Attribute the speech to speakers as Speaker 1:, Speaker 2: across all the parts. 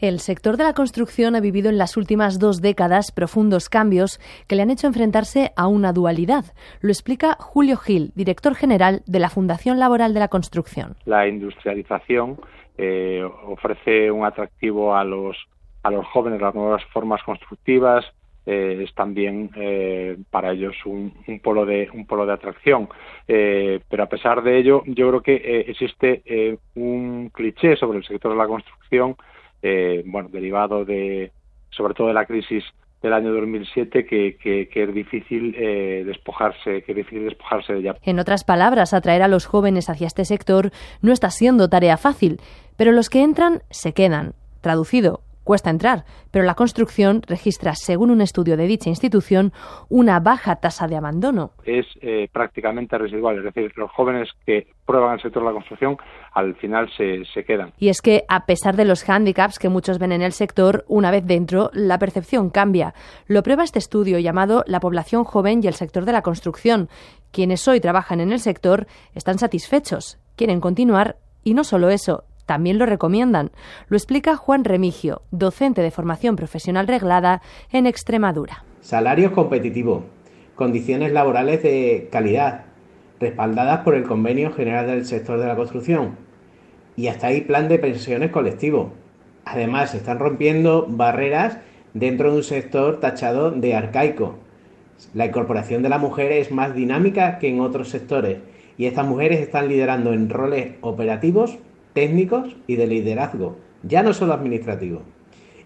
Speaker 1: El sector de la construcción ha vivido en las últimas dos décadas profundos cambios que le han hecho enfrentarse a una dualidad. Lo explica Julio Gil, director general de la Fundación Laboral de la Construcción.
Speaker 2: La industrialización eh, ofrece un atractivo a los, a los jóvenes, las nuevas formas constructivas, eh, es también eh, para ellos un, polo de un polo de atracción pero a pesar de ello yo creo que existe un cliché sobre el sector de la construcción eh, bueno, derivado de, sobre todo de la crisis del año 2007 que, que, que es difícil eh, despojarse que es difícil despojarse de ella.
Speaker 1: En otras palabras, atraer a los jóvenes hacia este sector no está siendo tarea fácil, pero los que entran se quedan. Traducido, cuesta entrar, pero la construcción registra, según un estudio de dicha institución, una baja tasa de abandono.
Speaker 2: Es eh, prácticamente residual, es decir, los jóvenes que prueban el sector de la construcción al final se, se quedan.
Speaker 1: Y es que, a pesar de los hándicaps que muchos ven en el sector, una vez dentro, la percepción cambia. Lo prueba este estudio llamado La población joven y el sector de la construcción. Quienes hoy trabajan en el sector están satisfechos, quieren continuar y no solo eso, también lo recomiendan. Lo explica Juan Remigio, docente de formación profesional reglada en Extremadura.
Speaker 3: Salarios competitivos, condiciones laborales de calidad, respaldadas por el Convenio General del Sector de la Construcción. Y hasta ahí plan de pensiones colectivo. Además, se están rompiendo barreras dentro de un sector tachado de arcaico. La incorporación de la mujer es más dinámica que en otros sectores y estas mujeres están liderando en roles operativos técnicos y de liderazgo, ya no solo administrativo.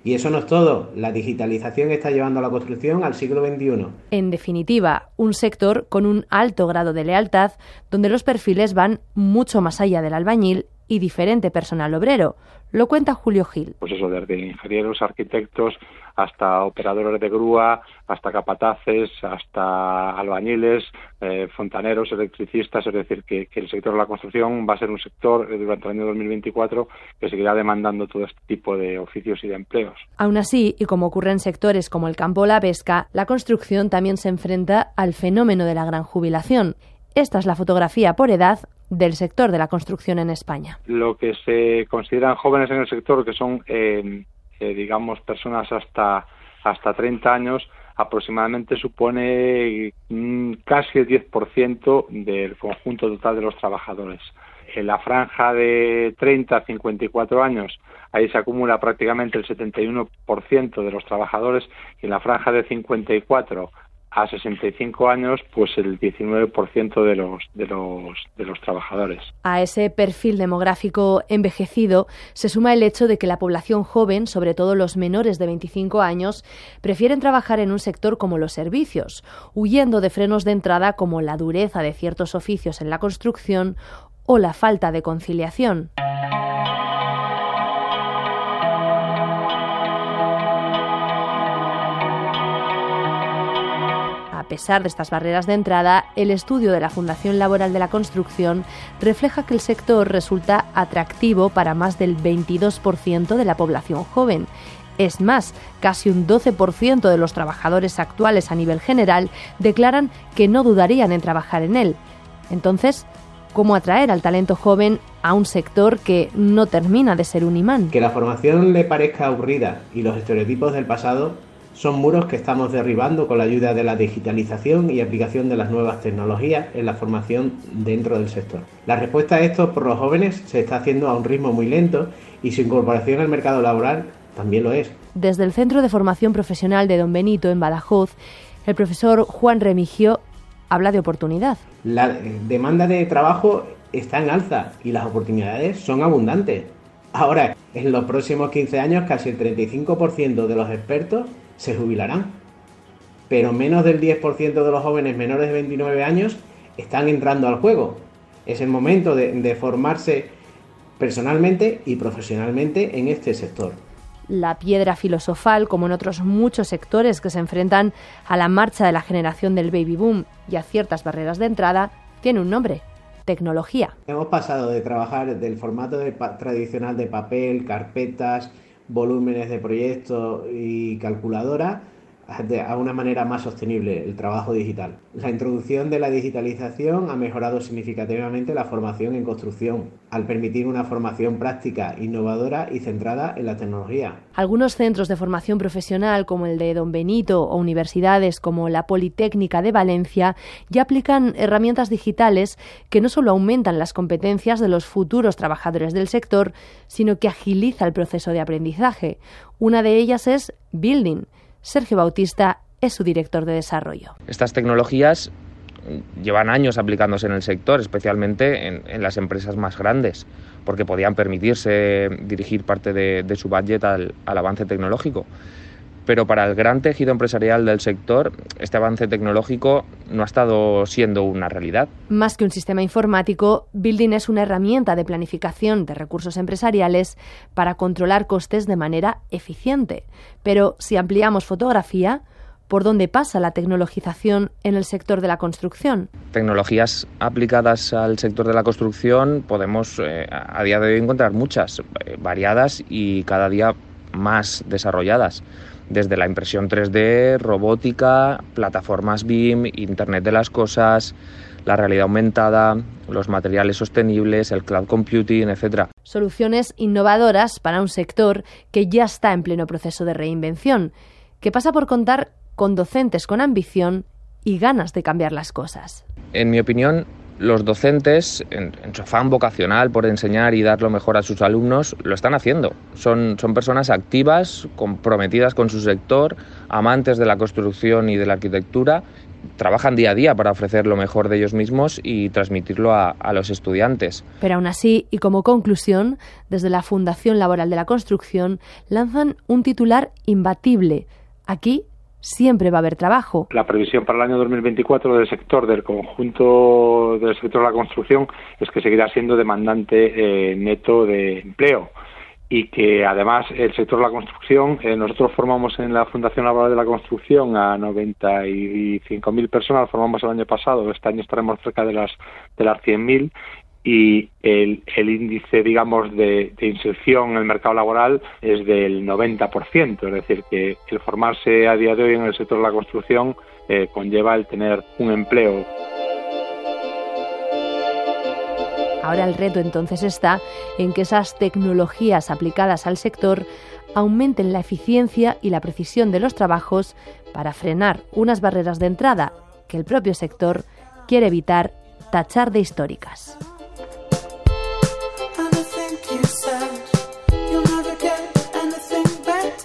Speaker 3: Y eso no es todo, la digitalización está llevando a la construcción al siglo XXI.
Speaker 1: En definitiva, un sector con un alto grado de lealtad, donde los perfiles van mucho más allá del albañil y diferente personal obrero. Lo cuenta Julio Gil.
Speaker 2: Pues eso, desde ingenieros, arquitectos, hasta operadores de grúa, hasta capataces, hasta albañiles, eh, fontaneros, electricistas, es decir, que, el sector de la construcción va a ser un sector eh, durante el año 2024 que seguirá demandando todo este tipo de oficios y de empleos.
Speaker 1: Aún así, y como ocurre en sectores como el campo o la pesca, la construcción también se enfrenta al fenómeno de la gran jubilación. Esta es la fotografía por edad del sector de la construcción en España.
Speaker 2: Lo que se consideran jóvenes en el sector, que son, eh, eh, digamos, personas hasta, hasta 30 años, aproximadamente supone mm, casi el 10% del conjunto total de los trabajadores. En la franja de 30 a 54 años, ahí se acumula prácticamente el 71% de los trabajadores y en la franja de 54 a 65 años, pues el 19% de los, de, los, de los trabajadores.
Speaker 1: A ese perfil demográfico envejecido se suma el hecho de que la población joven, sobre todo los menores de 25 años, prefieren trabajar en un sector como los servicios, huyendo de frenos de entrada como la dureza de ciertos oficios en la construcción o la falta de conciliación. A pesar de estas barreras de entrada, el estudio de la Fundación Laboral de la Construcción refleja que el sector resulta atractivo para más del 22% de la población joven. Es más, casi un 12% de los trabajadores actuales a nivel general declaran que no dudarían en trabajar en él. Entonces, ¿cómo atraer al talento joven a un sector que no termina de ser un imán?
Speaker 3: Que la formación le parezca aburrida y los estereotipos del pasado son muros que estamos derribando con la ayuda de la digitalización y aplicación de las nuevas tecnologías en la formación dentro del sector. La respuesta a esto por los jóvenes se está haciendo a un ritmo muy lento y su incorporación al mercado laboral también lo es.
Speaker 1: Desde el Centro de Formación Profesional de Don Benito en Badajoz, el profesor Juan Remigio habla de oportunidad.
Speaker 3: La demanda de trabajo está en alza y las oportunidades son abundantes. Ahora, en los próximos 15 años, casi el 35% de los expertos se jubilarán. Pero menos del 10% de los jóvenes menores de 29 años están entrando al juego. Es el momento de, formarse personalmente y profesionalmente en este sector.
Speaker 1: La piedra filosofal, como en otros muchos sectores que se enfrentan a la marcha de la generación del baby boom y a ciertas barreras de entrada, tiene un nombre, tecnología.
Speaker 3: Hemos pasado de trabajar del formato tradicional de papel, carpetas, volúmenes de proyectos y a una manera más sostenible el trabajo digital. La introducción de la digitalización ha mejorado significativamente la formación en construcción, al permitir una formación práctica, innovadora y centrada en la tecnología.
Speaker 1: Algunos centros de formación profesional, como el de Don Benito, o universidades como la Politécnica de Valencia, ya aplican herramientas digitales que no solo aumentan las competencias de los futuros trabajadores del sector, sino que agiliza el proceso de aprendizaje. Una de ellas es Building Sergio Bautista es su director de desarrollo.
Speaker 4: Estas tecnologías llevan años aplicándose en el sector, especialmente en, las empresas más grandes, porque podían permitirse dirigir parte de, su budget al, avance tecnológico. Pero para el gran tejido empresarial del sector, este avance tecnológico no ha estado siendo una realidad.
Speaker 1: Más que un sistema informático, Building es una herramienta de planificación de recursos empresariales para controlar costes de manera eficiente. Pero si ampliamos fotografía, ¿por dónde pasa la tecnologización en el sector de la construcción?
Speaker 4: Tecnologías aplicadas al sector de la construcción podemos eh, a día de hoy encontrar muchas, eh, variadas y cada día más desarrolladas desde la impresión 3D, robótica, plataformas BIM, Internet de las Cosas, la realidad aumentada, los materiales sostenibles, el cloud computing, etc.
Speaker 1: Soluciones innovadoras para un sector que ya está en pleno proceso de reinvención, que pasa por contar con docentes con ambición y ganas de cambiar las cosas.
Speaker 4: En mi opinión, los docentes, en, su afán vocacional por enseñar y dar lo mejor a sus alumnos, lo están haciendo. Son, son personas activas, comprometidas con su sector, amantes de la construcción y de la arquitectura, trabajan día a día para ofrecer lo mejor de ellos mismos y transmitirlo a, a los estudiantes.
Speaker 1: Pero aún así, y como conclusión, desde la Fundación Laboral de la Construcción lanzan un titular imbatible. Aquí siempre va a haber trabajo.
Speaker 2: La previsión para el año 2024 del sector, del conjunto del sector de la construcción, es que seguirá siendo demandante eh, neto de empleo y que además el sector de la construcción, eh, nosotros formamos en la Fundación Laboral de la Construcción a 95.000 personas, formamos el año pasado, este año estaremos cerca de las de las 100.000 y el, el índice, digamos, de, inserción en el mercado laboral es del 90%, es decir, que el formarse a día de hoy en el sector de la construcción eh, conlleva el tener un empleo.
Speaker 1: Ahora el reto entonces está en que esas tecnologías aplicadas al sector aumenten la eficiencia y la precisión de los trabajos para frenar unas barreras de entrada que el propio sector quiere evitar tachar de históricas.